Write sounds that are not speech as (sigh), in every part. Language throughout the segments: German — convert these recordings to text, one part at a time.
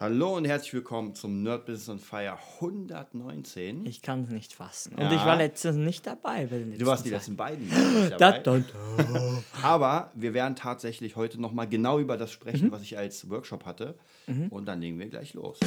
Hallo und herzlich willkommen zum Nerd Business on Fire 119. Ich kann es nicht fassen. Ja. Und ich war letztens nicht dabei. Du warst die letzten beiden (gasps) nicht dabei. Da, da, da. Aber wir werden tatsächlich heute nochmal genau über das sprechen, Mhm. was ich als Workshop hatte. Und dann legen wir gleich los.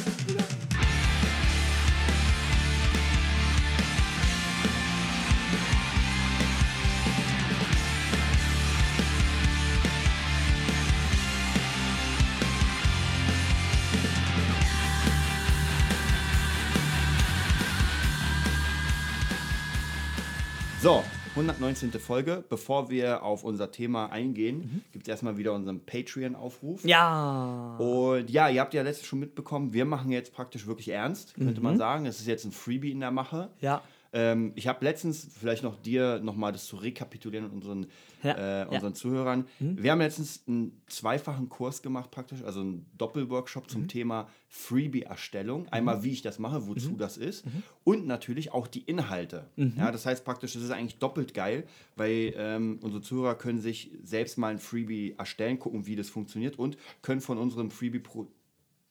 So, 119. Folge. Bevor wir auf unser Thema eingehen, Mhm. gibt es erstmal wieder unseren Patreon-Aufruf. Ja. Und ja, ihr habt ja letztes schon mitbekommen, wir machen jetzt praktisch wirklich ernst, könnte Mhm. man sagen. Es ist jetzt ein Freebie in der Mache. Ja. Ähm, ich habe letztens, vielleicht noch dir nochmal das zu rekapitulieren und unseren, Ja, äh, unseren Zuhörern. Wir haben letztens einen zweifachen Kurs gemacht praktisch, also einen Doppelworkshop Mhm. zum Thema Freebie-Erstellung. Einmal, wie ich das mache, wozu Mhm. das ist und natürlich auch die Inhalte. Ja, das heißt praktisch, das ist eigentlich doppelt geil, weil ähm, unsere Zuhörer können sich selbst mal ein Freebie erstellen, gucken, wie das funktioniert und können von unserem Freebie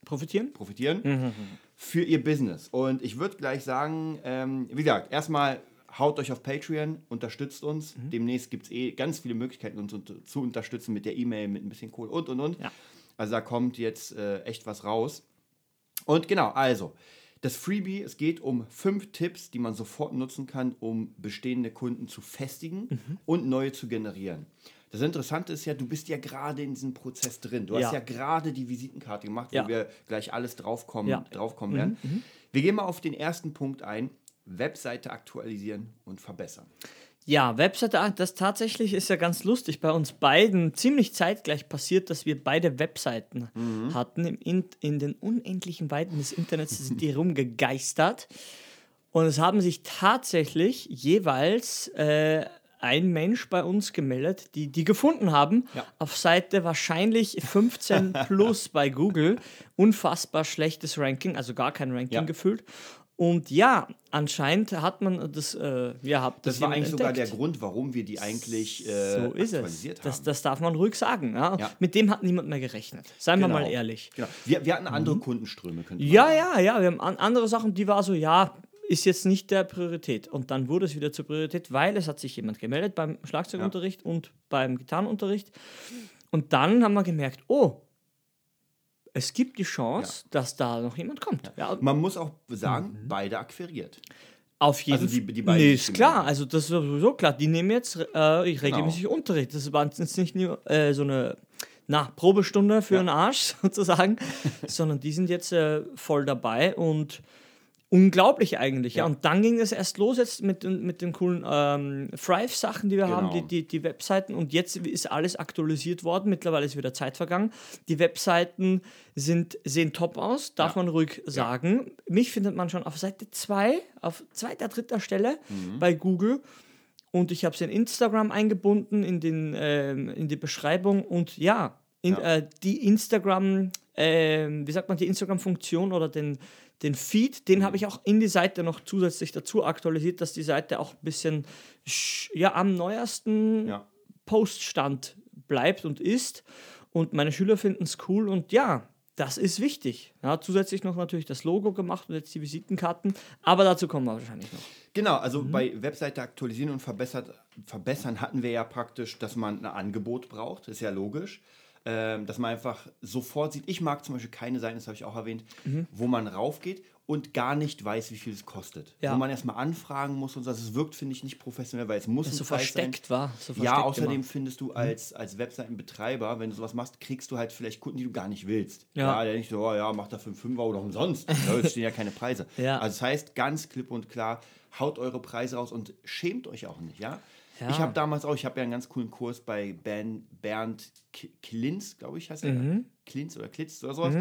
pro Profitieren? profitieren für ihr Business. Und ich würde gleich sagen, ähm, wie gesagt, erstmal haut euch auf Patreon, unterstützt uns. Demnächst gibt es eh ganz viele Möglichkeiten, uns zu unterstützen mit der E-Mail, mit ein bisschen Kohle und und und. Ja. Also da kommt jetzt äh, echt was raus. Und genau, also. Das Freebie, es geht um fünf Tipps, die man sofort nutzen kann, um bestehende Kunden zu festigen und neue zu generieren. Das Interessante ist ja, du bist ja gerade in diesem Prozess drin. Du hast Ja. ja gerade die Visitenkarte gemacht, wo Ja. wir gleich alles draufkommen, Ja. draufkommen werden. Wir gehen mal auf den ersten Punkt ein. Webseite aktualisieren und verbessern. Ja, Webseite, ah, das tatsächlich ist ja ganz lustig. Bei uns beiden ziemlich zeitgleich passiert, dass wir beide Webseiten hatten. Im in, in den unendlichen Weiten des Internets sind die (laughs) rumgegeistert. Und es haben sich tatsächlich jeweils äh, ein Mensch bei uns gemeldet, die die gefunden haben. Ja. Auf Seite wahrscheinlich 15 (laughs) plus bei Google. Unfassbar schlechtes Ranking, also gar kein Ranking Ja. gefühlt. Und ja, anscheinend hat man das, äh, ja, habt Das war jemand eigentlich sogar der entdeckt. Grund, warum wir die eigentlich äh, So ist es. aktualisiert haben. Das, das darf man ruhig sagen. Ja? Ja. Mit dem hat niemand mehr gerechnet. Seien Genau. wir mal ehrlich. Genau. Wir, wir hatten andere Kundenströme, Mhm. Ja, sagen. ja, ja. Wir haben an, andere Sachen, die war so, ja, ist jetzt nicht der Priorität. Und dann wurde es wieder zur Priorität, weil es hat sich jemand gemeldet beim Schlagzeugunterricht und beim Gitarrenunterricht. Und dann haben wir gemerkt, oh, es gibt die Chance, dass da noch jemand kommt. Ja, Man muss auch sagen, Mhm. beide akquiriert. Auf jeden Also die- Fall. die beiden, nee, ist klar. Also das ist sowieso klar. Die nehmen jetzt äh, regelmäßig Genau. Unterricht. Das war jetzt nicht nur äh, so eine na, Probestunde für Ja. einen Arsch (laughs) sozusagen, sondern die sind jetzt äh, voll dabei und unglaublich eigentlich. Ja. Ja. Und dann ging es erst los jetzt mit, den- mit den coolen ähm, Thrive-Sachen, die wir haben, die, Genau. die, die Webseiten. Und jetzt ist alles aktualisiert worden. Mittlerweile ist wieder Zeit vergangen. Die Webseiten sind, sehen top aus, darf Ja. man ruhig sagen. Mich findet man schon auf Seite 2, auf zweiter, dritter Stelle Mhm. bei Google. Und ich habe es in Instagram eingebunden, in, den, ähm, in die Beschreibung. Und ja, in, Ja. Äh, die Instagram, ähm, wie sagt man, die Instagram-Funktion oder den, den Feed, den Mhm. habe ich auch in die Seite noch zusätzlich dazu aktualisiert, dass die Seite auch ein bisschen sch- ja, am neuesten Ja. Poststand bleibt und ist. Und meine Schüler finden es cool und ja, das ist wichtig. Ja, zusätzlich noch natürlich das Logo gemacht und jetzt die Visitenkarten, aber dazu kommen wir wahrscheinlich noch. Genau, also Mhm. bei Webseite aktualisieren und verbessern hatten wir ja praktisch, dass man ein Angebot braucht, ist ja logisch. Ähm, dass man einfach sofort sieht, ich mag zum Beispiel keine Seiten, das habe ich auch erwähnt, Mhm. wo man raufgeht und gar nicht weiß, wie viel es kostet. Ja. Wo man erstmal anfragen muss und so. Also es wirkt, finde ich, nicht professionell, weil es muss ein so versteckt war. So Ja, versteckt außerdem immer. findest du als, als Webseitenbetreiber, wenn du sowas machst, kriegst du halt vielleicht Kunden, die du gar nicht willst. Ja. der nicht so, oh, ja, mach da für einen Fünfer oder umsonst. (laughs) Ja, es stehen ja keine Preise. Ja. Also das heißt, ganz klipp und klar, haut eure Preise raus und schämt euch auch nicht, ja? Ja. Ich habe damals auch, ich habe ja einen ganz coolen Kurs bei ben, Bernd Klinz, glaube ich, heißt er. Mhm. Klinz oder Klitz oder sowas.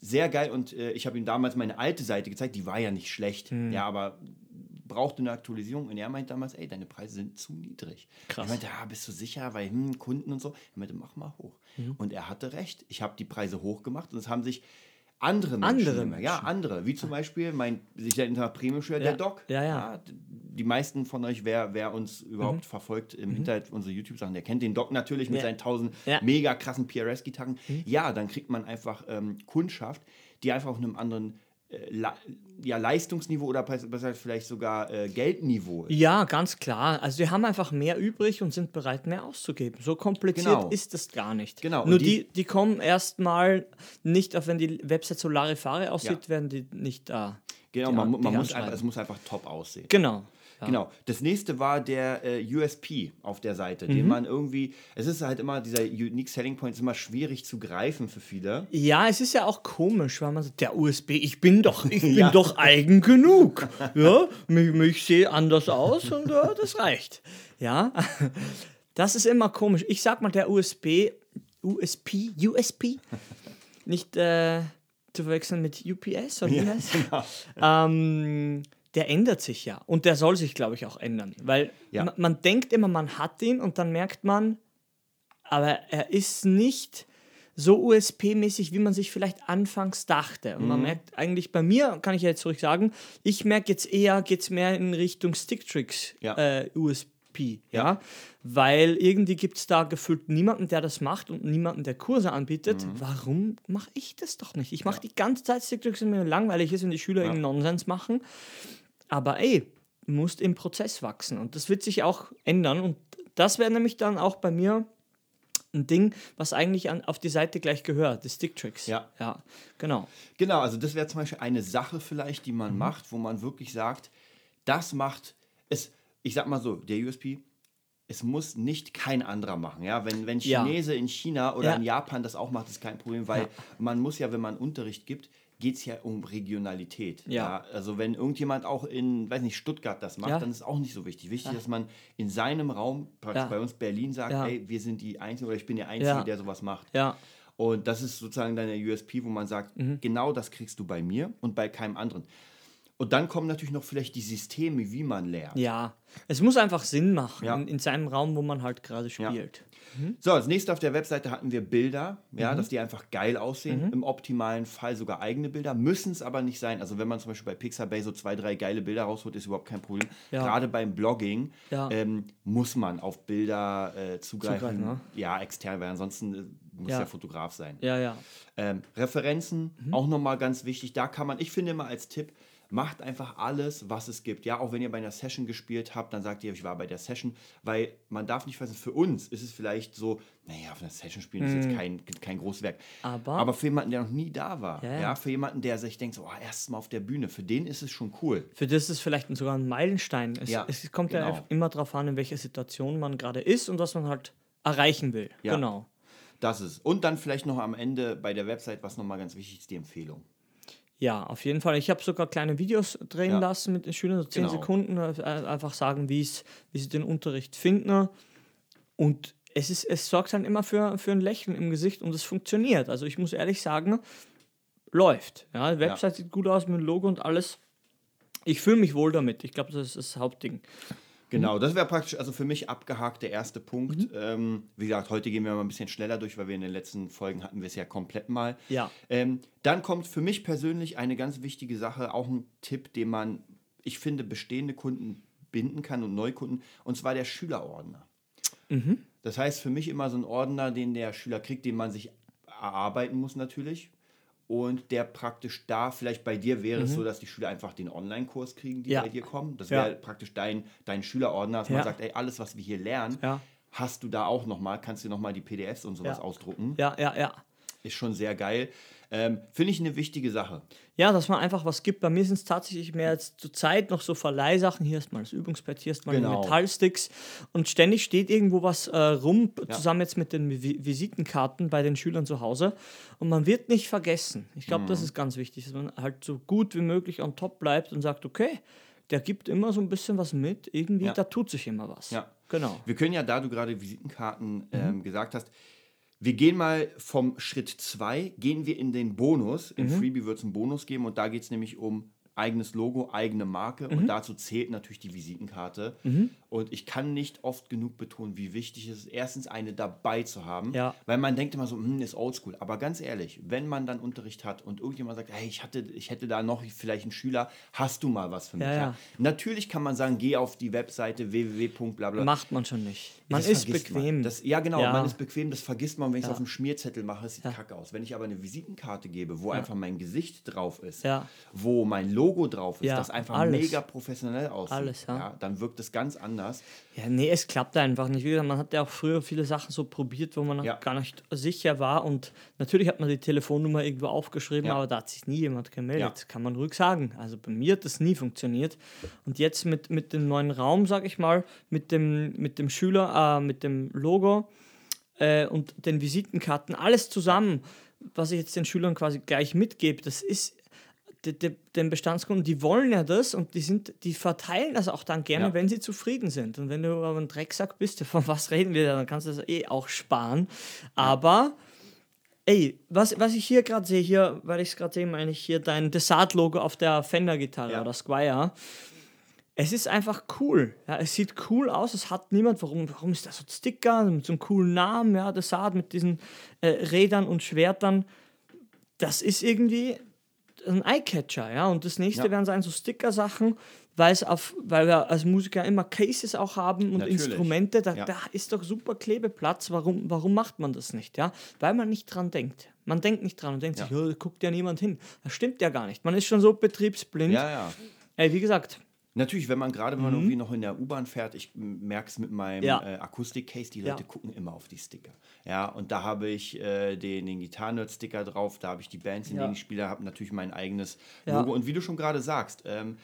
Sehr geil und äh, ich habe ihm damals meine alte Seite gezeigt, die war ja nicht schlecht, Mhm. ja, aber brauchte eine Aktualisierung und er meinte damals, ey, deine Preise sind zu niedrig. Krass. Ich meinte, ja, bist du sicher, weil hm, Kunden und so. Er meinte, mach mal hoch. Mhm. Und er hatte recht. Ich habe die Preise hochgemacht und es haben sich andere Menschen, Andere gemerkt. ja, Menschen. andere, wie zum Beispiel mein sich der Premium-Schüler, der Ja. Doc. Ja, ja. d- Die meisten von euch, wer, wer uns überhaupt verfolgt im Internet, unsere YouTube-Sachen, der kennt den Doc natürlich mit Mhm. Ja. seinen tausend Ja. Mhm. mega krassen PRS-Gitarren. Ja, dann kriegt man einfach ähm, Kundschaft, die einfach auf einem anderen ja, Leistungsniveau oder besser vielleicht sogar äh, Geldniveau ist. Ja, ganz klar. Also die haben einfach mehr übrig und sind bereit, mehr auszugeben. So kompliziert Genau. ist das gar nicht. Genau, Nur die- die, die kommen erstmal nicht, auf wenn die Website so Larifare aussieht, Ja. werden die nicht da. Genau, die man, man muss einfach, es muss einfach top aussehen. Genau. Ja. Genau. Das nächste war der äh, USP auf der Seite, Mhm. den man irgendwie, es ist halt immer, dieser Unique Selling Point ist immer schwierig zu greifen für viele. Ja, es ist ja auch komisch, weil man sagt, der USB, ich bin doch, ich (laughs) bin Ja. doch eigen genug. Ja, mich, mich sehe anders aus und ja, das reicht. Ja, (laughs) das ist immer komisch. Ich sag mal, der USB, USP, USP, nicht äh, zu verwechseln mit UPS oder wie heißt genau. ähm, der ändert sich ja. Und der soll sich, glaube ich, auch ändern. Weil Ja. man, man denkt immer, man hat ihn und dann merkt man, aber er ist nicht so USP-mäßig, wie man sich vielleicht anfangs dachte. Und man merkt eigentlich bei mir, kann ich ja jetzt ruhig sagen, ich merke jetzt eher, geht es mehr in Richtung Sticktricks Ja. äh, USP. Ja. Weil irgendwie gibt es da gefühlt niemanden, der das macht und niemanden, der Kurse anbietet. Warum mache ich das doch nicht? Ich mache die ganze Zeit Sticktricks, wenn mir langweilig ist und die Schüler irgendeinen Nonsens machen. Aber ey, musst im Prozess wachsen und das wird sich auch ändern. Und das wäre nämlich dann auch bei mir ein Ding, was eigentlich an, auf die Seite gleich gehört, die Sticktricks. Ja. Ja, genau. Genau, also das wäre zum Beispiel eine Sache vielleicht, die Mhm. man macht, wo man wirklich sagt, das macht es, ich sag mal so, der USP, es muss nicht kein anderer machen. Ja? Wenn, wenn Ja. Chinese in China oder Ja. in Japan das auch macht, ist kein Problem, weil Ja. man muss ja, wenn man Unterricht gibt, geht es ja um Regionalität. Ja. Also wenn irgendjemand auch in, weiß nicht, Stuttgart das macht, Ja. dann ist auch nicht so wichtig. Wichtig, dass man in seinem Raum, praktisch Ja. bei uns Berlin, sagt, Ja. ey, wir sind die Einzigen oder ich bin der Einzige, Ja. der sowas macht. Ja, Und das ist sozusagen deine USP, wo man sagt, Mhm. genau das kriegst du bei mir und bei keinem anderen. Und dann kommen natürlich noch vielleicht die Systeme, wie man lernt. ja. Es muss einfach Sinn machen Ja. in, in seinem Raum, wo man halt gerade Ja. spielt. So, als nächstes auf der Webseite hatten wir Bilder, ja, Mhm. dass die einfach geil aussehen. Im optimalen Fall sogar eigene Bilder. Müssen es aber nicht sein. Also wenn man zum Beispiel bei Pixabay so zwei, drei geile Bilder rausholt, ist überhaupt kein Problem. Ja. Gerade beim Blogging ähm, muss man auf Bilder äh, zugreifen. Zugreifen, ne? Ja, extern, weil ansonsten äh, muss Ja. der Fotograf sein. Ja, ja. Ähm, Referenzen, Mhm. auch nochmal ganz wichtig. Da kann man, ich finde immer als Tipp, macht einfach alles, was es gibt. Ja, auch wenn ihr bei einer Session gespielt habt, dann sagt ihr, ich war bei der Session, weil man darf nicht vergessen, für uns ist es vielleicht so, naja, auf einer Session spielen ist jetzt kein, kein Großwerk. Mhm. Aber- Aber für jemanden, der noch nie da war, Ja, ja, ja. für jemanden, der sich denkt, so, oh, erstes Mal auf der Bühne, für den ist es schon cool. Für das ist es vielleicht sogar ein Meilenstein. Es, Ja, es kommt ja genau. einfach immer darauf an, in welcher Situation man gerade ist und was man halt erreichen will. Ja. Genau. Das ist. Und dann vielleicht noch am Ende bei der Website, was nochmal ganz wichtig ist, die Empfehlung. Ja, auf jeden Fall. Ich habe sogar kleine Videos drehen Ja. lassen mit den Schülern, so 10 Genau. Sekunden, äh, einfach sagen, wie sie den Unterricht finden. Und es, ist, es sorgt dann immer für, für ein Lächeln im Gesicht und es funktioniert. Also ich muss ehrlich sagen, läuft. Ja, die Website sieht gut aus mit dem Logo und alles. Ich fühle mich wohl damit. Ich glaube, das ist das Hauptding. Genau, das wäre praktisch also für mich abgehakt der erste Punkt. Ähm, wie gesagt, heute gehen wir mal ein bisschen schneller durch, weil wir in den letzten Folgen hatten wir es ja komplett mal. Ja. Ähm, dann kommt für mich persönlich eine ganz wichtige Sache, auch ein Tipp, den man, ich finde, bestehende Kunden binden kann und Neukunden, und zwar der Schülerordner. Das heißt für mich immer so ein Ordner, den der Schüler kriegt, den man sich erarbeiten muss natürlich. Und der praktisch da, vielleicht bei dir wäre es so, dass die Schüler einfach den Online-Kurs kriegen, die Ja. bei dir kommen. Das Ja. wäre praktisch dein, dein Schülerordner, dass Ja. man sagt, ey, alles, was wir hier lernen, Ja. hast du da auch nochmal, kannst du nochmal die PDFs und sowas Ja. ausdrucken. Ja, ja, ja. Ist schon sehr geil. Ähm, Finde ich eine wichtige Sache. Ja, dass man einfach was gibt. Bei mir sind es tatsächlich mehr jetzt zur Zeit noch so Verleihsachen. Hier ist mal das Übungsbett, hier ist mal Genau. Metallsticks. Und ständig steht irgendwo was äh, rum, Ja. zusammen jetzt mit den Vi Visitenkarten bei den Schülern zu Hause. Und man wird nicht vergessen. Ich glaube, Mhm. das ist ganz wichtig, dass man halt so gut wie möglich on top bleibt und sagt, okay, der gibt immer so ein bisschen was mit. Irgendwie, Ja. da tut sich immer was. Ja. Genau. Wir können ja, da du gerade Visitenkarten Mhm. ähm, gesagt hast, wir gehen mal vom Schritt 2, gehen wir in den Bonus. Im Mhm. Freebie wird es einen Bonus geben und da geht es nämlich um eigenes Logo, eigene Marke Mhm. und dazu zählt natürlich die Visitenkarte. Und ich kann nicht oft genug betonen, wie wichtig es ist, erstens eine dabei zu haben. Ja. Weil man denkt immer so, hm, ist oldschool. Aber ganz ehrlich, wenn man dann Unterricht hat und irgendjemand sagt, hey, ich, hatte, ich hätte da noch vielleicht einen Schüler, hast du mal was für mich? Ja, ja. Natürlich kann man sagen, geh auf die Webseite www.blablabla. Macht man schon nicht. Man Das ist bequem. Man. Das, ja, genau, man ist bequem, das vergisst man, wenn ich es auf dem Schmierzettel mache, es sieht kacke aus. Wenn ich aber eine Visitenkarte gebe, wo einfach mein Gesicht drauf ist, wo mein Logo drauf ist, das einfach alles. mega professionell aussieht, Alles, ja. dann wirkt es ganz anders. Ja, nee, es klappt einfach nicht. Wie gesagt, man hat ja auch früher viele Sachen so probiert, wo man Ja. gar nicht sicher war. Und natürlich hat man die Telefonnummer irgendwo aufgeschrieben, Ja. aber da hat sich nie jemand gemeldet. Ja. Kann man ruhig sagen. Also bei mir hat das nie funktioniert. Und jetzt mit, mit dem neuen Raum, sag ich mal, mit dem, mit dem Schüler, äh, mit dem Logo äh, und den Visitenkarten, alles zusammen, was ich jetzt den Schülern quasi gleich mitgebe, das ist de, de, den Bestandskunden, die wollen ja das und die sind, die verteilen das auch dann gerne, Ja. wenn sie zufrieden sind. Und wenn du aber ein Drecksack bist, (laughs) von was reden wir da, dann kannst du das eh auch sparen. Aber ey, was, was ich hier gerade sehe, hier, weil ich es gerade sehe, meine ich hier dein Desart-Logo auf der Fender-Gitarre Ja. oder Squire. Es ist einfach cool. Ja, es sieht cool aus. Es hat niemand. Warum, warum ist das so ein Sticker mit so einem coolen Namen? Ja, Desart mit diesen äh, Rädern und Schwertern. Das ist irgendwie ein Eyecatcher, ja. Und das nächste Ja. werden sein so Sticker-Sachen, weil es auf, weil wir als Musiker immer Cases auch haben und Natürlich. Instrumente. Da, Ja. da ist doch super Klebeplatz. Warum, warum macht man das nicht, ja? Weil man nicht dran denkt. Man denkt nicht dran und denkt Ja. sich, oh, da guckt ja niemand hin. Das stimmt ja gar nicht. Man ist schon so betriebsblind. Ja, ja. Ey, wie gesagt, Natürlich, wenn man gerade, wenn man irgendwie noch in der U-Bahn fährt, ich merke es mit meinem Mhm. Ja. äh, Akustik-Case, die Ja. Leute gucken immer auf die Sticker. Ja, und da habe ich äh, den, den Gitarren-Sticker drauf, da habe ich die Bands, in Ja. denen ich spiele, habe natürlich mein eigenes Ja. Logo. Und wie du schon gerade sagst, ähm,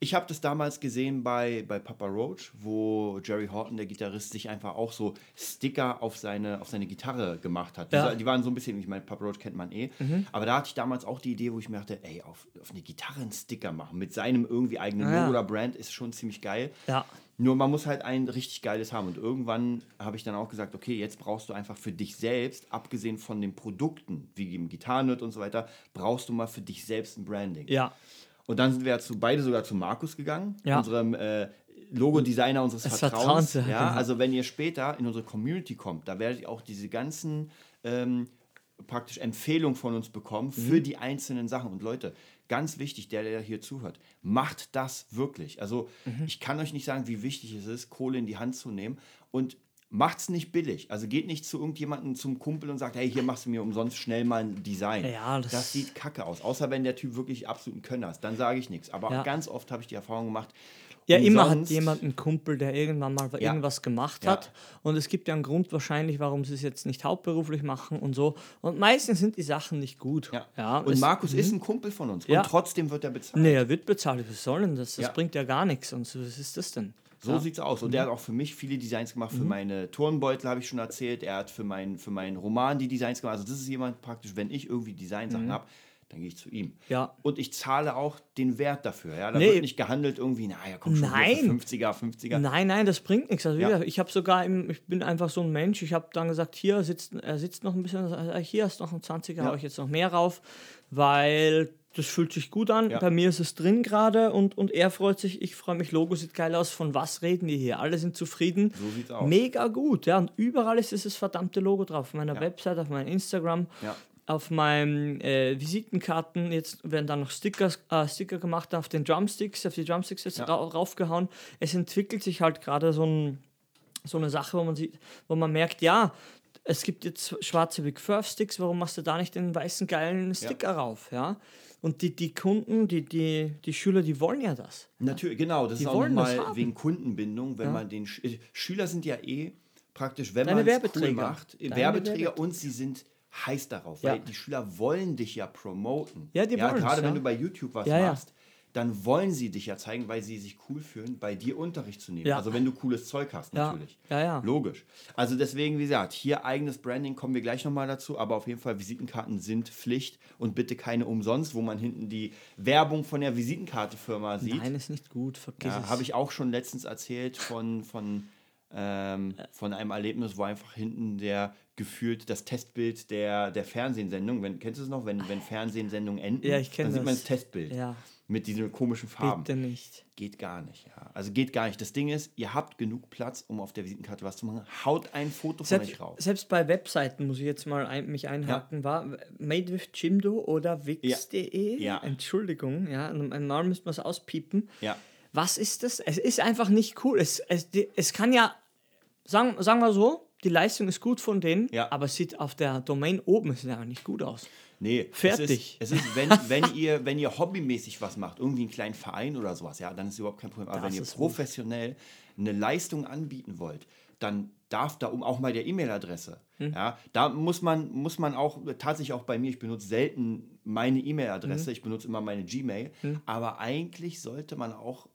ich habe das damals gesehen bei, bei Papa Roach, wo Jerry Horton, der Gitarrist, sich einfach auch so Sticker auf seine, auf seine Gitarre gemacht hat. Ja. Mhm. Die, die waren so ein bisschen, ich meine, Papa Roach kennt man eh, aber da hatte ich damals auch die Idee, wo ich mir dachte, ey, auf, auf eine Gitarre einen Sticker machen mit seinem irgendwie eigenen ja. Logo oder Brand ist schon ziemlich geil. ja. Nur man muss halt ein richtig geiles haben. Und irgendwann habe ich dann auch gesagt, okay, jetzt brauchst du einfach für dich selbst, abgesehen von den Produkten, wie im Gitarrenhirt und so weiter, brauchst du mal für dich selbst ein Branding. Ja. Und dann sind wir zu, beide sogar zu Markus gegangen, Ja. unserem äh, Logo-Designer unseres Des Vertrauens. Vertrauens, ja, ja, genau. also wenn ihr später in unsere Community kommt, da werdet ihr auch diese ganzen ähm, praktisch Empfehlungen von uns bekommen Mhm. für die einzelnen Sachen. Und Leute, ganz wichtig, der, der hier zuhört, macht das wirklich. Also Mhm. ich kann euch nicht sagen, wie wichtig es ist, Kohle in die Hand zu nehmen und macht's nicht billig. Also geht nicht zu irgendjemandem, zum Kumpel und sagt, hey, hier machst du mir umsonst schnell mal ein Design. Ja, das- das sieht kacke aus. Außer wenn der Typ wirklich absoluten Könner ist, dann sage ich nichts. Aber Ja. ganz oft habe ich die Erfahrung gemacht, Ja, immer hat jemand einen Kumpel, der irgendwann mal Ja. irgendwas gemacht Ja. hat. Und es gibt ja einen Grund wahrscheinlich, warum sie es jetzt nicht hauptberuflich machen und so. Und meistens sind die Sachen nicht gut. Ja. und es- Markus ist ein Kumpel von uns. Ja. Und trotzdem wird er bezahlt. Nee, er wird bezahlt. Was soll denn das? Das Ja. bringt ja gar nichts. Und so, was ist das denn? So Ja. Mhm. sieht's aus. Und der hat auch für mich viele Designs gemacht. Für meine Turnbeutel habe ich schon erzählt. Er hat für, mein, für meinen Roman die Designs gemacht. Also das ist jemand praktisch, wenn ich irgendwie Designsachen habe, dann gehe ich zu ihm. Mhm. Ja. Und ich zahle auch den Wert dafür. Ja? Da Nee. wird nicht gehandelt irgendwie, naja, komm schon, Nein. für 50er, 50er. Nein, nein, das bringt nichts. Also Ja. ich habe sogar, im, ich bin einfach so ein Mensch. Ich habe dann gesagt, hier sitzt, er sitzt noch ein bisschen, äh, hier ist noch ein 20er, Ja. hau ich jetzt noch mehr rauf, weil das fühlt sich gut an. Ja. Bei mir ist es drin gerade und, und er freut sich, ich freue mich, Logo sieht geil aus. Von was reden wir hier? Alle sind zufrieden. So sieht's aus. Mega gut, ja. Und überall ist dieses verdammte Logo drauf. Auf meiner Ja. Website, auf meinem Instagram, Ja. auf meinen äh, Visitenkarten. Jetzt werden dann noch Stickers, äh, Sticker gemacht auf den Drumsticks, auf die Drumsticks jetzt raufgehauen. Es entwickelt sich halt gerade so, ein, so eine Sache, wo man sieht, wo man merkt, ja, es gibt jetzt schwarze Big Furf Sticks, warum machst du da nicht den weißen geilen Sticker rauf, ja? Und die, die Kunden, die, die, die Schüler, die wollen ja das. Natürlich, genau. Das Die ist auch wollen haben. wegen Kundenbindung, wenn Ja. man den Sch äh, Schüler sind ja eh praktisch, wenn man es cool Werbeträger. macht, äh, Deine Werbeträger Werbeträger. und sie sind heiß darauf, Ja. weil die Schüler wollen dich ja promoten. Ja, die wollen's, Gerade wenn ja. du bei YouTube was Ja, ja. machst, dann wollen sie dich ja zeigen, weil sie sich cool fühlen, bei dir Unterricht zu nehmen. Ja. Also wenn du cooles Zeug hast, Ja. natürlich. Ja, ja. Logisch. Also deswegen, wie gesagt, hier eigenes Branding, kommen wir gleich nochmal dazu, aber auf jeden Fall Visitenkarten sind Pflicht und bitte keine umsonst, wo man hinten die Werbung von der Visitenkartefirma sieht. Nein, ist nicht gut, vergiss Ja, es. habe ich auch schon letztens erzählt von, von ähm, von einem Erlebnis, wo einfach hinten der gefühlt das Testbild der, der Fernsehsendung, wenn, kennst du es noch, wenn, wenn Fernsehsendungen enden, Ja, ich dann sieht man das. das Testbild Ja. Mit diesen komischen Farben. Bitte nicht. Geht gar nicht, ja. Also geht gar nicht. Das Ding ist, ihr habt genug Platz, um auf der Visitenkarte was zu machen. Haut ein Foto von Selbst, euch raus. selbst bei Webseiten muss ich jetzt mal ein, mich einhaken, war Made with Jimdo oder Wix.de. Ja. Entschuldigung, ja, einmal müsste man es auspiepen. Ja. Was ist das? Es ist einfach nicht cool. Es, es, es kann ja, sagen, sagen wir so, die Leistung ist gut von denen, Ja. aber es sieht auf der Domain oben es ja nicht gut aus. Nee, Fertig. Es ist, es ist wenn, (laughs) wenn, ihr, wenn ihr hobbymäßig was macht, irgendwie einen kleinen Verein oder sowas, ja, dann ist überhaupt kein Problem. Aber Das wenn ihr ist gut. professionell eine Leistung anbieten wollt, dann darf da um auch mal der E-Mail-Adresse. Hm. Ja, da muss man, muss man auch, tatsächlich auch bei mir, ich benutze selten meine Hm. E-Mail-Adresse, ich benutze immer meine Gmail, aber eigentlich sollte man auch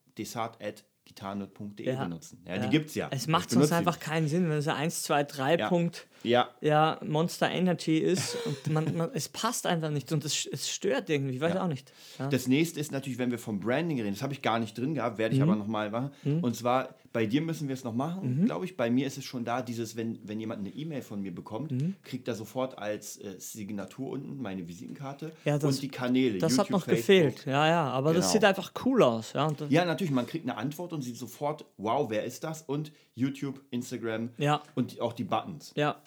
desart.gitarrenot.de Ja. benutzen. Ja, die gibt es ja. Es macht sonst einfach nicht. keinen Sinn, wenn es ein 1, 2, 3 Ja. Punkt Ja, ja, Monster Energy ist und man, man, es passt einfach nicht und es, es stört irgendwie, ich weiß auch nicht. Ja. Das nächste ist natürlich, wenn wir vom Branding reden, das habe ich gar nicht drin gehabt, werde ich Mhm. aber nochmal machen. Und zwar, bei dir müssen wir es noch machen, glaube ich. Bei mir ist es schon da, dieses, wenn, wenn jemand eine E-Mail von mir bekommt, Mhm. kriegt er sofort als äh, Signatur unten meine Visitenkarte Ja, das- und die Kanäle. Das hat YouTube, noch Facebook. gefehlt, ja, ja, aber das Genau. sieht einfach cool aus. Ja, das, Ja, natürlich, man kriegt eine Antwort und sieht sofort, wow, wer ist das? Und YouTube, Instagram Ja. und auch die Buttons. ja.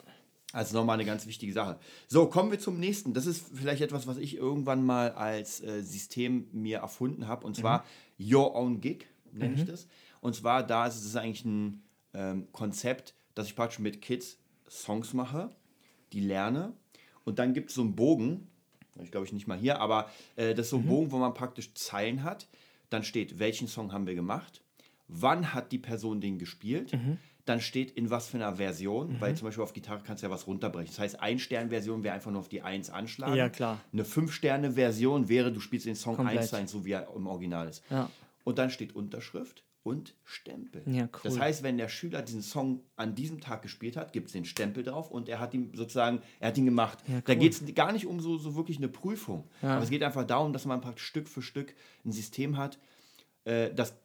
Also nochmal eine ganz wichtige Sache. So, kommen wir zum nächsten. Das ist vielleicht etwas, was ich irgendwann mal als äh, System mir erfunden habe. Und zwar Your Own Gig, nenne ich das. Und zwar, da ist es eigentlich ein ähm, Konzept, dass ich praktisch mit Kids Songs mache, die lerne. Und dann gibt es so einen Bogen, ich glaube ich nicht mal hier, aber äh, das ist so ein Bogen, wo man praktisch Zeilen hat. Dann steht, welchen Song haben wir gemacht, wann hat die Person den gespielt, dann steht in was für einer Version, weil zum Beispiel auf Gitarre kannst du ja was runterbrechen. Das heißt, ein Stern-Version wäre einfach nur auf die 1 anschlagen. Ja, klar. Eine 5-Sterne-Version wäre, du spielst den Song Komplett. 1 sein, so wie er im Original ist. Ja. Und dann steht Unterschrift und Stempel. Ja, cool. Das heißt, wenn der Schüler diesen Song an diesem Tag gespielt hat, gibt es den Stempel drauf und er hat ihn sozusagen, er hat ihn gemacht. Da geht es gar nicht um so, so wirklich eine Prüfung. Aber es geht einfach darum, dass man praktisch Stück für Stück ein System hat, äh, dass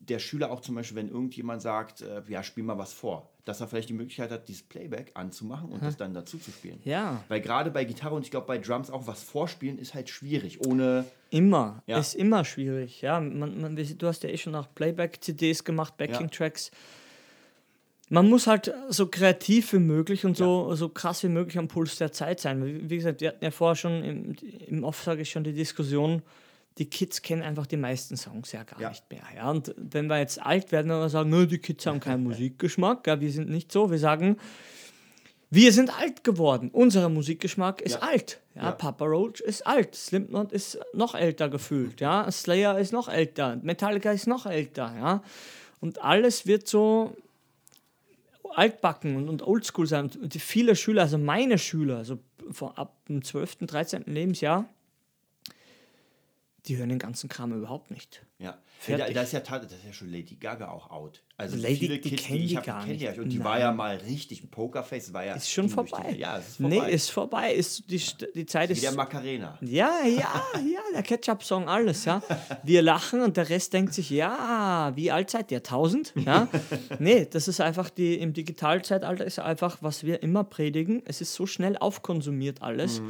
der Schüler auch zum Beispiel, wenn irgendjemand sagt, äh, ja, spiel mal was vor, dass er vielleicht die Möglichkeit hat, dieses Playback anzumachen und das dann dazu zu spielen. Ja. Weil gerade bei Gitarre und ich glaube bei Drums auch was vorspielen ist halt schwierig, ohne Immer. Ja. Ist immer schwierig. Ja, man, man, du hast ja eh schon auch Playback-CDs gemacht, Backing-Tracks. Man muss halt so kreativ wie möglich und so, so krass wie möglich am Puls der Zeit sein. Wie, wie gesagt, wir hatten ja vorher schon im, im Off, sage ich schon, die Diskussion, die Kids kennen einfach die meisten Songs ja gar Ja. nicht mehr. Ja? Und wenn wir jetzt alt werden und sagen, "Nö, die Kids haben keinen (laughs) Musikgeschmack, ja, wir sind nicht so, wir sagen, wir sind alt geworden. Unser Musikgeschmack ist Ja. alt. Ja, Ja. Papa Roach ist alt. Slipknot ist noch älter gefühlt. Ja, Slayer ist noch älter. Metallica ist noch älter. Ja, und alles wird so altbacken und, und oldschool sein. Und die viele Schüler, also meine Schüler, also von ab dem 12., 13. Lebensjahr, die hören den ganzen Kram überhaupt nicht. Ja, Fertig. da, da ist ja, das ist ja schon Lady Gaga auch out. Also Lady- viele die Kids, kennen die ich die habe, gar die nicht. ja. Und die war ja mal richtig Pokerface, war ja Ist schon vorbei. Die, ja, ist vorbei. Nee, ist vorbei. Ist die, die Zeit Wie ist der Macarena. Ja, ja, ja, der Ketchup-Song, alles, ja. Wir lachen und der Rest denkt sich, ja, wie alt seid ihr? 1000? Ja? Nee, das ist einfach, die, im Digitalzeitalter ist einfach, was wir immer predigen, es ist so schnell aufkonsumiert alles.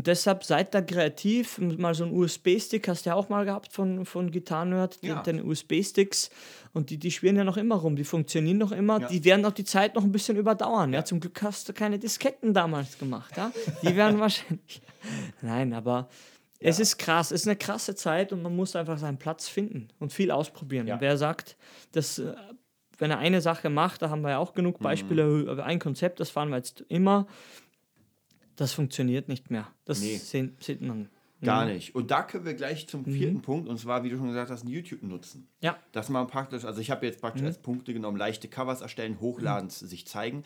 Und deshalb seid da kreativ, mal so ein USB-Stick hast du ja auch mal gehabt von, von Gitarrenhirt, Ja. deine USB-Sticks und die, die schwirren ja noch immer rum, die funktionieren noch immer, Ja. die werden auch die Zeit noch ein bisschen überdauern. Ja. Zum Glück hast du keine Disketten damals gemacht. Ja? Die werden (laughs) wahrscheinlich. (laughs) Nein, aber es ist krass, es ist eine krasse Zeit und man muss einfach seinen Platz finden und viel ausprobieren. Ja. Wer sagt, dass, äh, wenn er eine Sache macht, da haben wir ja auch genug Beispiele, Mhm. ein Konzept, das fahren wir jetzt immer, das funktioniert nicht mehr. Das Nee. sehen, sieht man. Gar nicht. Und da können wir gleich zum vierten Punkt, und zwar, wie du schon gesagt hast, YouTube nutzen. Ja. Dass man praktisch, also ich habe jetzt praktisch als Punkte genommen, leichte Covers erstellen, hochladen, sich zeigen.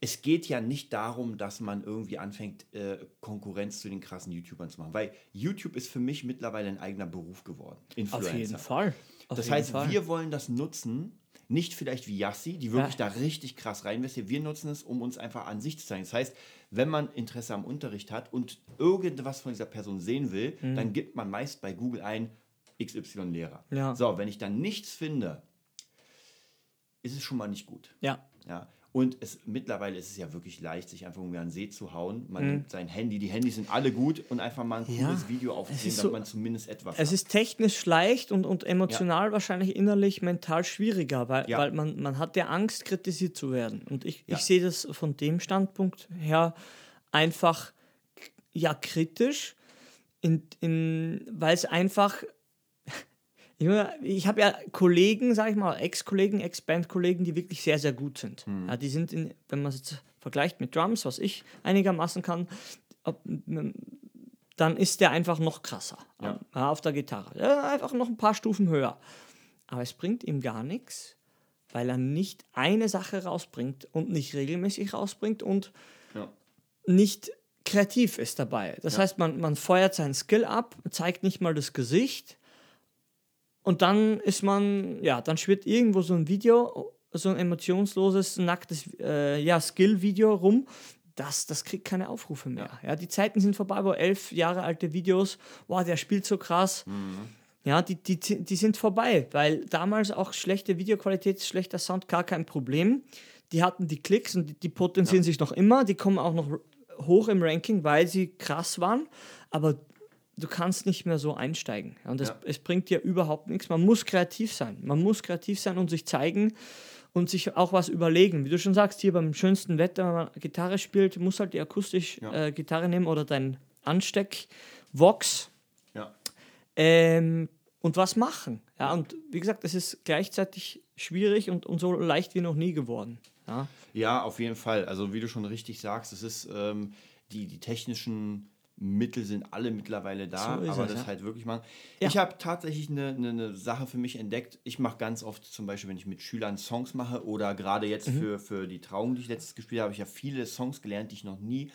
Es geht ja nicht darum, dass man irgendwie anfängt, äh, Konkurrenz zu den krassen YouTubern zu machen, weil YouTube ist für mich mittlerweile ein eigener Beruf geworden. Auf Influencer. jeden Fall. Auf Das heißt, Fall. wir wollen das nutzen, nicht vielleicht wie Yassi, die wirklich Ja. da richtig krass reinvestieren. Wir nutzen es, um uns einfach an sich zu zeigen. Das heißt, wenn man Interesse am Unterricht hat und irgendwas von dieser Person sehen will, Mhm. dann gibt man meist bei Google ein XY-Lehrer. Ja. So, wenn ich dann nichts finde, ist es schon mal nicht gut. Ja. Ja. Und es, mittlerweile ist es ja wirklich leicht, sich einfach irgendwie an den See zu hauen. Man Mhm. nimmt sein Handy, die Handys sind alle gut und einfach mal ein cooles Ja, Video es aufzunehmen, ist dass so- man zumindest etwas Es hat. ist technisch leicht und, und emotional wahrscheinlich innerlich mental schwieriger, weil, Ja. weil man, man hat ja Angst, kritisiert zu werden. Und ich, Ja. ich sehe das von dem Standpunkt her einfach ja kritisch, in, in, weil es einfach. Junge, Ich habe ja Kollegen, sag ich mal, Ex-Kollegen, Ex-Band-Kollegen, die wirklich sehr, sehr gut sind. Mhm. Ja, die sind, in, wenn man es jetzt vergleicht mit Drums, was ich einigermaßen kann, ob, dann ist der einfach noch krasser Ja. auf der Gitarre. Ja, einfach noch ein paar Stufen höher. Aber es bringt ihm gar nichts, weil er nicht eine Sache rausbringt und nicht regelmäßig rausbringt und Ja. nicht kreativ ist dabei. Das heißt, man, man feuert seinen Skill ab, zeigt nicht mal das Gesicht und dann ist man, ja, dann schwirrt irgendwo so ein Video, so ein emotionsloses, nacktes äh, ja, Skill-Video rum. Das, das kriegt keine Aufrufe mehr. Ja. die Zeiten sind vorbei, wo elf Jahre alte Videos, wow, der spielt so krass. Ja, die, die, die sind vorbei, weil damals auch schlechte Videoqualität, schlechter Sound gar kein Problem. Die hatten die Klicks und die, die potenzieren sich noch immer, die kommen auch noch hoch im Ranking, weil sie krass waren, aber du kannst nicht mehr so einsteigen. Und das, Ja. es bringt dir überhaupt nichts. Man muss kreativ sein. Man muss kreativ sein und sich zeigen und sich auch was überlegen. Wie du schon sagst, hier beim schönsten Wetter, wenn man Gitarre spielt, muss halt die akustisch Ja. äh, Gitarre nehmen oder dein Ansteck-Vox Ja. ähm, und was machen. Ja, und wie gesagt, es ist gleichzeitig schwierig und, und so leicht wie noch nie geworden. Ja, Ja, auf jeden Fall. Also wie du schon richtig sagst, es ist ähm, die, die technischen Mittel sind alle mittlerweile da, So aber es, das ja. halt wirklich mal. Ja. Ich habe tatsächlich eine, eine, eine Sache für mich entdeckt. Ich mache ganz oft zum Beispiel, wenn ich mit Schülern Songs mache oder gerade jetzt Mhm. für, für die Trauung, die ich letztes gespielt habe, habe ich ja viele Songs gelernt, die ich noch nie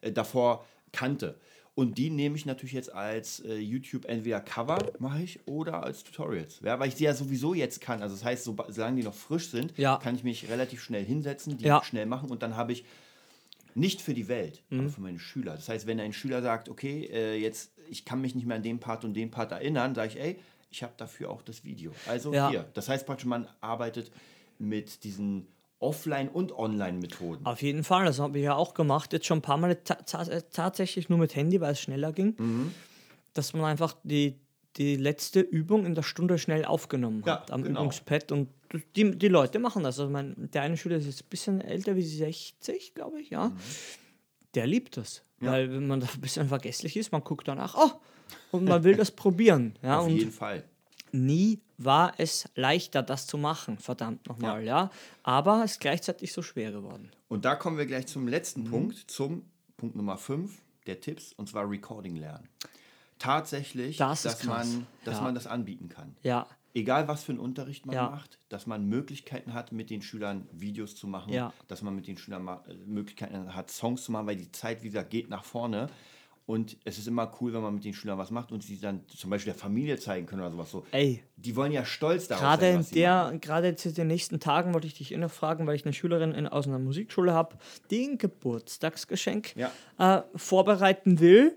äh, davor kannte. Und die nehme ich natürlich jetzt als äh, YouTube entweder Cover mache ich oder als Tutorials. Ja, weil ich die ja sowieso jetzt kann. Also das heißt, so, solange die noch frisch sind, Ja. kann ich mich relativ schnell hinsetzen, die schnell machen und dann habe ich nicht für die Welt, Mhm. aber für meine Schüler. Das heißt, wenn ein Schüler sagt, okay, äh, jetzt ich kann mich nicht mehr an den Part und den Part erinnern, sage ich, ey, ich habe dafür auch das Video. Also Ja. hier. Das heißt praktisch, man arbeitet mit diesen Offline- und Online-Methoden. auf jeden Fall, das habe ich ja auch gemacht, jetzt schon ein paar Mal ta ta tatsächlich nur mit Handy, weil es schneller ging, Mhm. dass man einfach die, die letzte Übung in der Stunde schnell aufgenommen Ja, hat am genau. Übungspad und die, die Leute machen das. Also mein, der eine Schüler ist jetzt ein bisschen älter wie 60, glaube ich, ja. Der liebt das, Mhm. Ja. weil wenn man da ein bisschen vergesslich ist, man guckt danach, oh, und man will das probieren. (laughs) Ja, Auf jeden Fall. nie war es leichter, das zu machen, verdammt nochmal, ja. Aber es ist gleichzeitig so schwer geworden. Und da kommen wir gleich zum letzten Mhm. Punkt, zum Punkt Nummer 5 der Tipps, und zwar Recording lernen. Tatsächlich, Das dass, man, dass Ja. man das anbieten kann. Ja, Egal was für einen Unterricht man Ja. macht, dass man Möglichkeiten hat, mit den Schülern Videos zu machen, Ja. dass man mit den Schülern äh, Möglichkeiten hat, Songs zu machen, weil die Zeit, wie gesagt, geht nach vorne. Und es ist immer cool, wenn man mit den Schülern was macht und sie dann zum Beispiel der Familie zeigen können oder sowas so. ey, Die wollen ja stolz darauf gerade sein, in was der, gerade in den nächsten Tagen wollte ich dich immer fragen, weil ich eine Schülerin in, aus einer Musikschule habe, die ein Geburtstagsgeschenk Ja. äh, vorbereiten will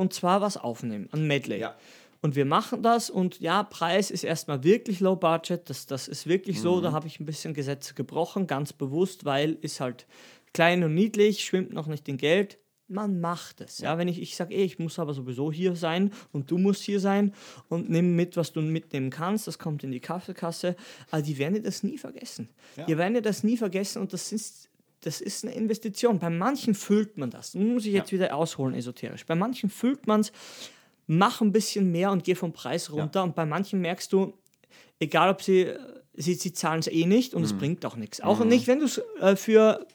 und zwar was aufnehmen, ein Medley. Ja. Und wir machen das und ja, Preis ist erstmal wirklich low budget, das, das ist wirklich so, Mhm. da habe ich ein bisschen Gesetze gebrochen, ganz bewusst, weil ist halt klein und niedlich, schwimmt noch nicht in Geld. Man macht es. Ja, wenn ich, ich sage, ich muss aber sowieso hier sein und du musst hier sein und nimm mit, was du mitnehmen kannst, das kommt in die Kaffeekasse. Aber die werden das nie vergessen. Ja. Die werden das nie vergessen und das ist, das ist eine Investition. Bei manchen fühlt man das. Nun muss ich jetzt wieder ausholen, esoterisch. Bei manchen fühlt man es, mach ein bisschen mehr und geh vom Preis runter. Und bei manchen merkst du, egal ob sie, sie, sie zahlen es eh nicht und es bringt auch nichts. Auch nicht, wenn du es äh, für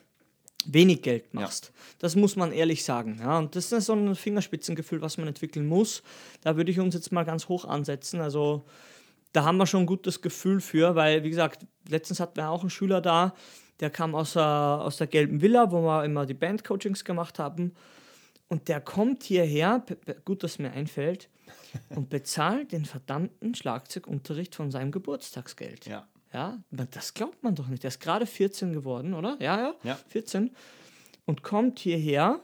wenig Geld machst. Das muss man ehrlich sagen. Ja, und das ist so ein Fingerspitzengefühl, was man entwickeln muss. Da würde ich uns jetzt mal ganz hoch ansetzen. Also da haben wir schon ein gutes Gefühl für, weil, wie gesagt, letztens hatten wir auch einen Schüler da, der kam aus der, aus der Gelben Villa, wo wir immer die Bandcoachings gemacht haben. Und der kommt hierher, gut, dass mir einfällt, (laughs) und bezahlt den verdammten Schlagzeugunterricht von seinem Geburtstagsgeld. Ja. Ja, das glaubt man doch nicht. Der ist gerade 14 geworden, oder? Ja, ja, Ja. 14. Und kommt hierher,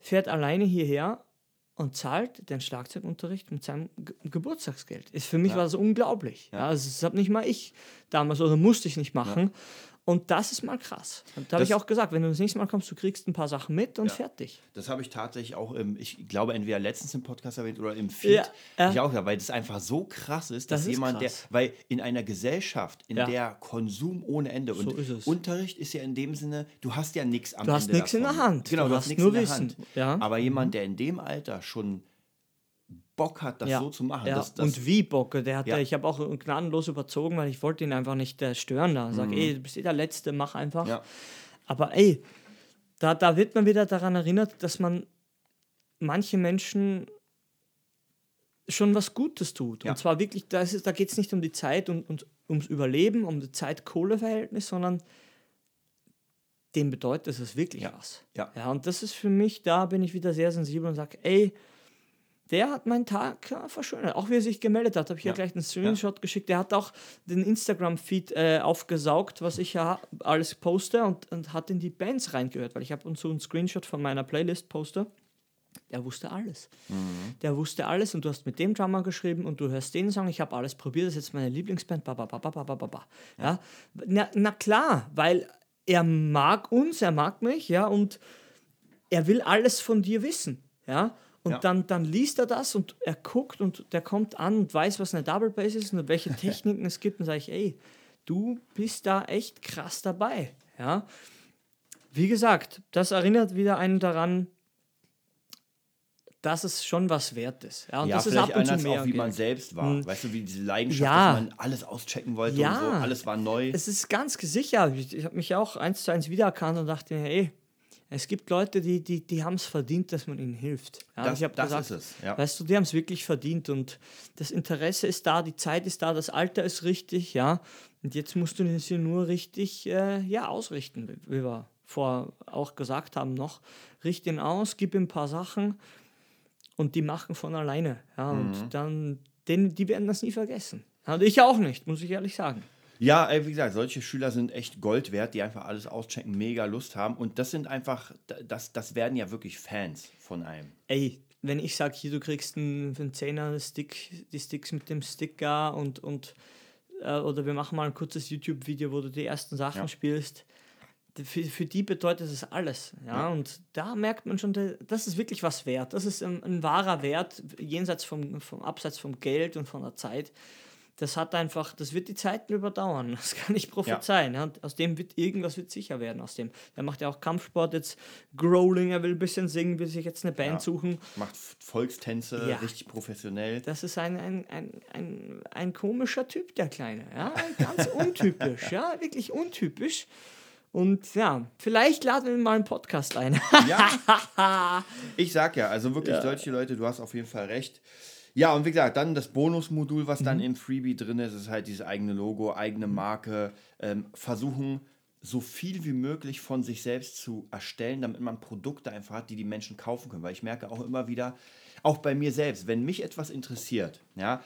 fährt alleine hierher und zahlt den Schlagzeugunterricht mit seinem Ge Geburtstagsgeld. Ist für mich Ja. war das unglaublich. Ja. also das habe nicht mal ich damals oder musste ich nicht machen. Und das ist mal krass. Und da habe ich auch gesagt, wenn du das nächste Mal kommst, du kriegst ein paar Sachen mit und Ja. fertig. Das habe ich tatsächlich auch im, ich glaube, entweder letztens im Podcast erwähnt oder im Feed. Ja, ja. Ich auch, weil das einfach so krass ist, dass Das ist jemand, krass. der, weil in einer Gesellschaft, in Ja. der Konsum ohne Ende und So ist. Unterricht ist ja in dem Sinne, du hast ja nichts am Du hast Ende nichts in der Hand. Genau, Du du, hast hast nichts in der Wissen. Hand. Aber jemand, der in dem Alter schon Bock hat, das Ja. so zu machen, Ja. das, das, und wie Bocke, der hat Ja. ich habe auch gnadenlos überzogen, weil ich wollte ihn einfach nicht äh, stören da. Sag, ey, du bist eh der Letzte, mach einfach. Mhm. Ja. Aber ey, da, da wird man wieder daran erinnert, dass man manche Menschen schon was Gutes tut. Und zwar wirklich, da, ist es- da geht es nicht um die Zeit und, und ums Überleben, um das Zeit-Kohle-Verhältnis, sondern dem bedeutet es wirklich was. Ja. ja. Und das ist für mich, da bin ich wieder sehr sensibel und sage, ey, der hat meinen Tag ja, verschönert. Auch wie er sich gemeldet hat, habe ich ja. gleich einen Screenshot ja. geschickt. Der hat auch den Instagram-Feed äh, aufgesaugt, was ich ja alles poste und, und hat in die Bands reingehört, weil ich habe uns so einen Screenshot von meiner Playlist poste. Der wusste alles. Mhm. Der wusste alles und du hast mit dem Drummer geschrieben und du hörst den Song, ich habe alles probiert, das ist jetzt meine Lieblingsband, ba, ba, ba, ba, ba, ba, ba. Ja. Na, na klar, weil er mag uns, er mag mich, ja, und er will alles von dir wissen, ja. Und Ja. Dann, dann liest er das und er guckt und der kommt an und weiß, was eine Double Bass ist und welche (laughs) Techniken es gibt und sage ich, ey, du bist da echt krass dabei, ja. Wie gesagt, das erinnert wieder einen daran, dass es schon was wert ist. Ja, und ja, das ist ab und zu mehr. auch, wie man selbst war. Weißt du, wie diese Leidenschaft, Ja. dass man alles auschecken wollte Ja. und so, alles war neu. Es ist ganz sicher. Ich, ich habe mich auch eins zu eins wiedererkannt und dachte mir, ey, es gibt Leute, die, die, die haben es verdient, dass man ihnen hilft. Ja, Das- ich das gesagt, ist es, ja. weißt du, die haben es wirklich verdient und das Interesse ist da, die Zeit ist da, das Alter ist richtig, ja. Und jetzt musst du sie nur richtig äh, ja, ausrichten, wie wir vor auch gesagt haben noch. Richte ihn aus, gib ihm ein paar Sachen und die machen von alleine. Ja, Mhm. und dann, den, die werden das nie vergessen. Und ich auch nicht, muss ich ehrlich sagen. Ja, ey, wie gesagt, solche Schüler sind echt Gold wert, die einfach alles auschecken, mega Lust haben. Und das sind einfach, das, das werden ja wirklich Fans von einem. ey, wenn ich sage, hier, du kriegst einen, einen Zehner Stick, die Sticks mit dem Sticker und, und äh, oder wir machen mal ein kurzes YouTube-Video, wo du die ersten Sachen Ja. spielst. Für, für die bedeutet es alles. Ja? Ja. Und da merkt man schon, da- das ist wirklich was wert. Das ist ein, ein wahrer Wert, jenseits vom, vom Abseits vom Geld und von der Zeit. Das hat einfach, das wird die Zeiten überdauern. (laughs) Das kann ich prophezeien. Ja? Aus dem wird irgendwas wird sicher werden. Aus dem. Der macht ja auch Kampfsport jetzt Growling, er will ein bisschen singen, will sich jetzt eine Band Ja. suchen. Macht Volkstänze, Ja. richtig professionell. Das ist ein, ein, ein, ein, ein komischer Typ, der Kleine. Ja? Ganz (laughs) untypisch, ja, wirklich untypisch. Und ja, vielleicht laden wir mal einen Podcast ein. Ja. (laughs) ich sag ja, also wirklich solche Leute, du hast auf jeden Fall recht. Ja, und wie gesagt, dann das Bonusmodul, was Mhm. dann im Freebie drin ist, ist halt dieses eigene Logo, eigene Marke. Ähm, versuchen, so viel wie möglich von sich selbst zu erstellen, damit man Produkte einfach hat, die die Menschen kaufen können. Weil ich merke auch immer wieder, auch bei mir selbst, wenn mich etwas interessiert, ja,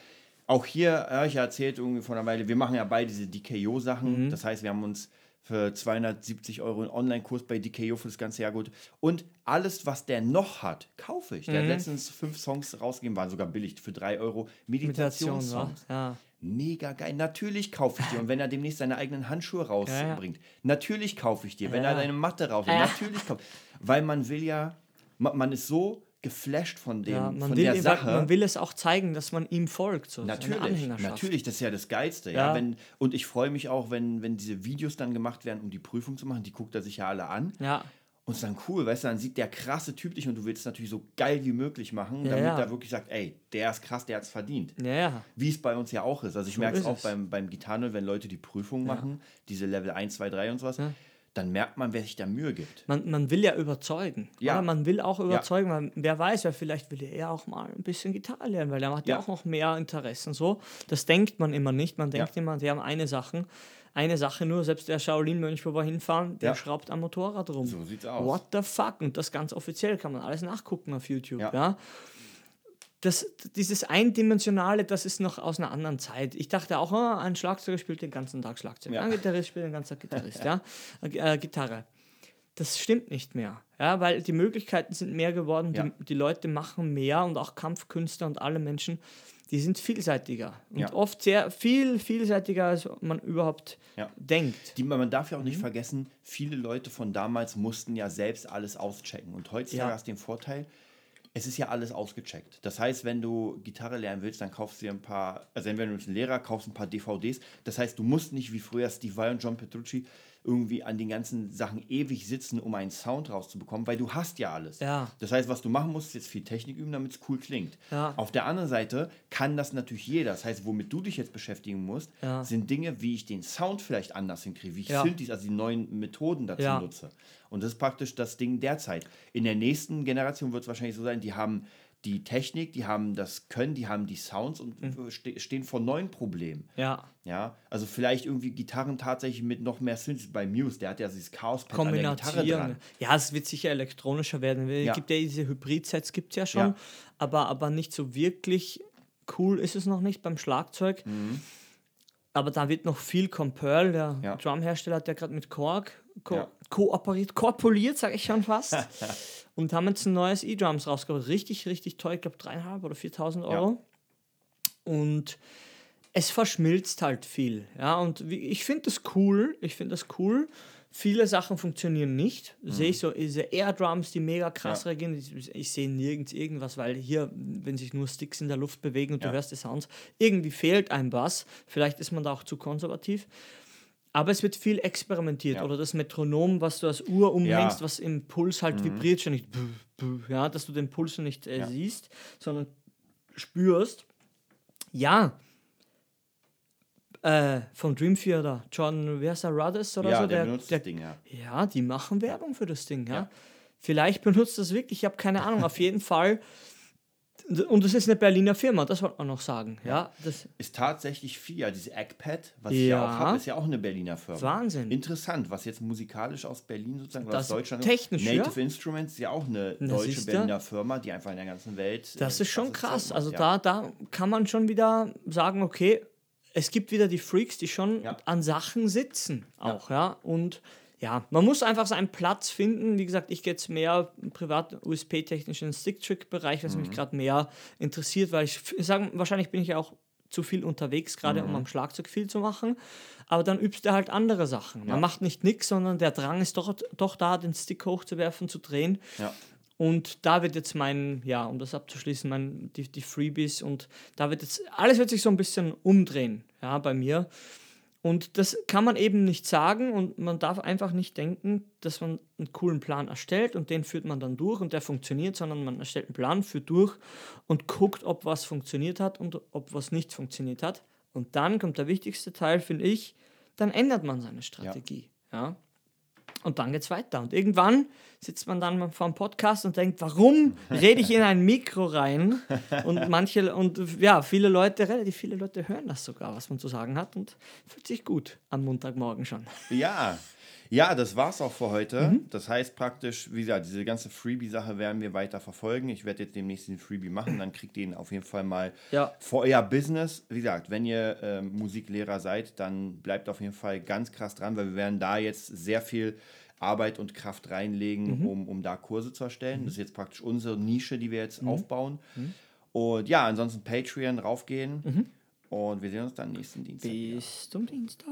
auch hier, ja, ich erzählt irgendwie vor einer Weile, wir machen ja beide diese DKO-Sachen. Das heißt, wir haben uns für 270 Euro einen Online-Kurs bei DKO für das ganze Jahr gut. Und alles, was der noch hat, kaufe ich. Der hat letztens fünf Songs rausgegeben, waren sogar billig für 3 Euro. Meditation, wa? Meditationssongs. Ja. Mega geil. Natürlich kaufe ich dir. Und wenn er demnächst seine eigenen Handschuhe rausbringt, natürlich kaufe ich dir. Wenn Ja. er deine Matte rausbringt, natürlich kaufe Weil man will ja, man, man ist so geflasht von dem, Ja, man, von will, der Sache. man will es auch zeigen, dass man ihm folgt. So, Natürlich, natürlich, das ist ja das Geilste. Ja. Ja. Wenn, und ich freue mich auch, wenn, wenn diese Videos dann gemacht werden, um die Prüfung zu machen. Die guckt er sich ja alle an. Ja, Und ist dann cool, weißt du, dann sieht der krasse Typ dich und du willst es natürlich so geil wie möglich machen, Ja, damit ja. er wirklich sagt, ey, der ist krass, der hat es verdient. ja, ja. Wie es bei uns ja auch ist. Also ich So merke es auch beim, beim Gitarren, wenn Leute die Prüfung machen, diese Level 1, 2, 3 und sowas, dann merkt man, wer sich da Mühe gibt. Man, man will ja überzeugen. Ja. Oder? Man will auch überzeugen, weil wer weiß, ja, vielleicht will er auch mal ein bisschen Gitarre lernen, weil der hat ja, Ja. auch noch mehr Interessen. So. Das denkt man immer nicht. Man denkt Ja. immer, die haben eine Sache. Eine Sache nur, selbst der Shaolin-Mönch, wo wir hinfahren, der Ja. schraubt am Motorrad rum. So sieht's aus. What the fuck? Und das ganz offiziell kann man alles nachgucken auf YouTube. Ja. Ja. Das, dieses Eindimensionale, das ist noch aus einer anderen Zeit. Ich dachte auch, oh, ein Schlagzeuger spielt den ganzen Tag Schlagzeug. Ja. Ein Gitarrist spielt den ganzen Tag Gitarrist, ja. Äh, Gitarre. das stimmt nicht mehr. Ja, weil die Möglichkeiten sind mehr geworden, Ja. die, die Leute machen mehr und auch Kampfkünstler und alle Menschen, die sind vielseitiger. Und Ja. oft sehr viel vielseitiger, als man überhaupt Ja. denkt. Die, man darf ja auch Mhm. nicht vergessen, viele Leute von damals mussten ja selbst alles auschecken. Und heutzutage Ja. hast du den Vorteil, es ist ja alles ausgecheckt. Das heißt, wenn du Gitarre lernen willst, dann kaufst du dir ein paar, also entweder du ein Lehrer, kaufst ein paar DVDs. Das heißt, du musst nicht wie früher Steve Vai und John Petrucci irgendwie an den ganzen Sachen ewig sitzen, um einen Sound rauszubekommen, weil du hast ja alles. Ja. Das heißt, was du machen musst, ist jetzt viel Technik üben, damit es cool klingt. Ja. Auf der anderen Seite kann das natürlich jeder. Das heißt, womit du dich jetzt beschäftigen musst, Ja. sind Dinge, wie ich den Sound vielleicht anders hinkriege, wie ich Ja. Synthes, also die neuen Methoden dazu nutze. Und das ist praktisch das Ding derzeit. In der nächsten Generation wird es wahrscheinlich so sein, die haben die Technik, die haben das Können, die haben die Sounds und Mhm. ste stehen vor neuen Problemen. Ja. Ja, also vielleicht irgendwie Gitarren tatsächlich mit noch mehr Synthes bei Muse, der hat ja dieses chaos an der Gitarre Kombination. dran. Ja, es wird sicher elektronischer werden. Es Ja. gibt ja diese Hybrid-Sets, gibt es ja schon, Ja. Aber, aber nicht so wirklich cool ist es noch nicht beim Schlagzeug. Aber da wird noch viel Compearl, der Mhm. Ja. Drumhersteller hat ja gerade mit Korg ko Ja. kooperiert, korpuliert, sage ich schon fast. (laughs) und haben jetzt ein neues E-Drums rausgebracht. Richtig, richtig teuer, ich glaube dreieinhalb oder 4.000 Euro. Und es verschmilzt halt viel. Ja, und wie, ich finde das cool. Ich finde das cool. Viele Sachen funktionieren nicht. Sehe ich so diese Air Drums, die mega krass Ja. reagieren. Ich, ich sehe nirgends irgendwas, weil hier, wenn sich nur Sticks in der Luft bewegen und Ja. du hörst die Sounds, irgendwie fehlt ein Bass. Vielleicht ist man da auch zu konservativ. Aber es wird viel experimentiert. Ja. Oder das Metronom, was du als Uhr umhängst, was im Puls halt vibriert, schon nicht. Ja, dass du den Puls nicht äh, siehst, sondern spürst. Ja. Äh, von Dream Theater, John, wie heißt der, Rudess oder Ja, so? der, benutzt das Ding, ja. Ja, die machen Werbung für das Ding, ja. Ja. Vielleicht benutzt das wirklich, ich habe keine Ahnung, auf jeden Fall. Und es ist eine Berliner Firma, das wollte man noch sagen. Ja, das Ist tatsächlich FIA, diese Eggpad, was ich ja Ja. auch habe, ist ja auch eine Berliner Firma. Wahnsinn. Interessant, was jetzt musikalisch aus Berlin sozusagen Das aus Deutschland technisch, Native ja. Instruments ist ja auch eine Na, deutsche. Berliner Firma, die einfach in der ganzen Welt. Das äh, ist schon krass. Zeug macht, Also ja. da, da kann man schon wieder sagen, okay, es gibt wieder die Freaks, die schon Ja. an Sachen sitzen auch, ja. Und ja, man muss einfach seinen Platz finden. Wie gesagt, ich gehe jetzt mehr privat USP-technisch in den Stick-Trick-Bereich, was Mhm. mich gerade mehr interessiert, weil ich sagen, wahrscheinlich bin ich ja auch zu viel unterwegs, gerade Mhm. um am Schlagzeug viel zu machen. Aber dann übst du halt andere Sachen. Man Ja. macht nicht nichts, sondern der Drang ist doch, doch da, den Stick hochzuwerfen, zu drehen. Ja. Und da wird jetzt mein, ja, um das abzuschließen, mein, die, die Freebies und da wird jetzt, alles wird sich so ein bisschen umdrehen, ja, bei mir. Und das kann man eben nicht sagen und man darf einfach nicht denken, dass man einen coolen Plan erstellt und den führt man dann durch und der funktioniert, sondern man erstellt einen Plan, führt durch und guckt, ob was funktioniert hat und ob was nicht funktioniert hat. Und dann kommt der wichtigste Teil, finde ich, dann ändert man seine Strategie. Ja. Und dann geht's weiter. Und irgendwann sitzt man dann vor einem Podcast und denkt, warum rede ich in ein Mikro rein? Und manche, und ja, viele Leute, relativ viele Leute hören das sogar, was man zu sagen hat und fühlt sich gut am Montagmorgen schon. Ja. Ja, das war's auch für heute. Mhm. Das heißt praktisch, wie gesagt, diese ganze Freebie-Sache werden wir weiter verfolgen. Ich werde jetzt demnächst den Freebie machen, dann kriegt ihr ihn auf jeden Fall mal Ja. für euer Business. Wie gesagt, wenn ihr ähm, Musiklehrer seid, dann bleibt auf jeden Fall ganz krass dran, weil wir werden da jetzt sehr viel Arbeit und Kraft reinlegen, Mhm. um, um da Kurse zu erstellen. Das ist jetzt praktisch unsere Nische, die wir jetzt Mhm. aufbauen. Und ja, ansonsten Patreon raufgehen. Und wir sehen uns dann nächsten Dienstag. wieder. Bis zum Dienstag.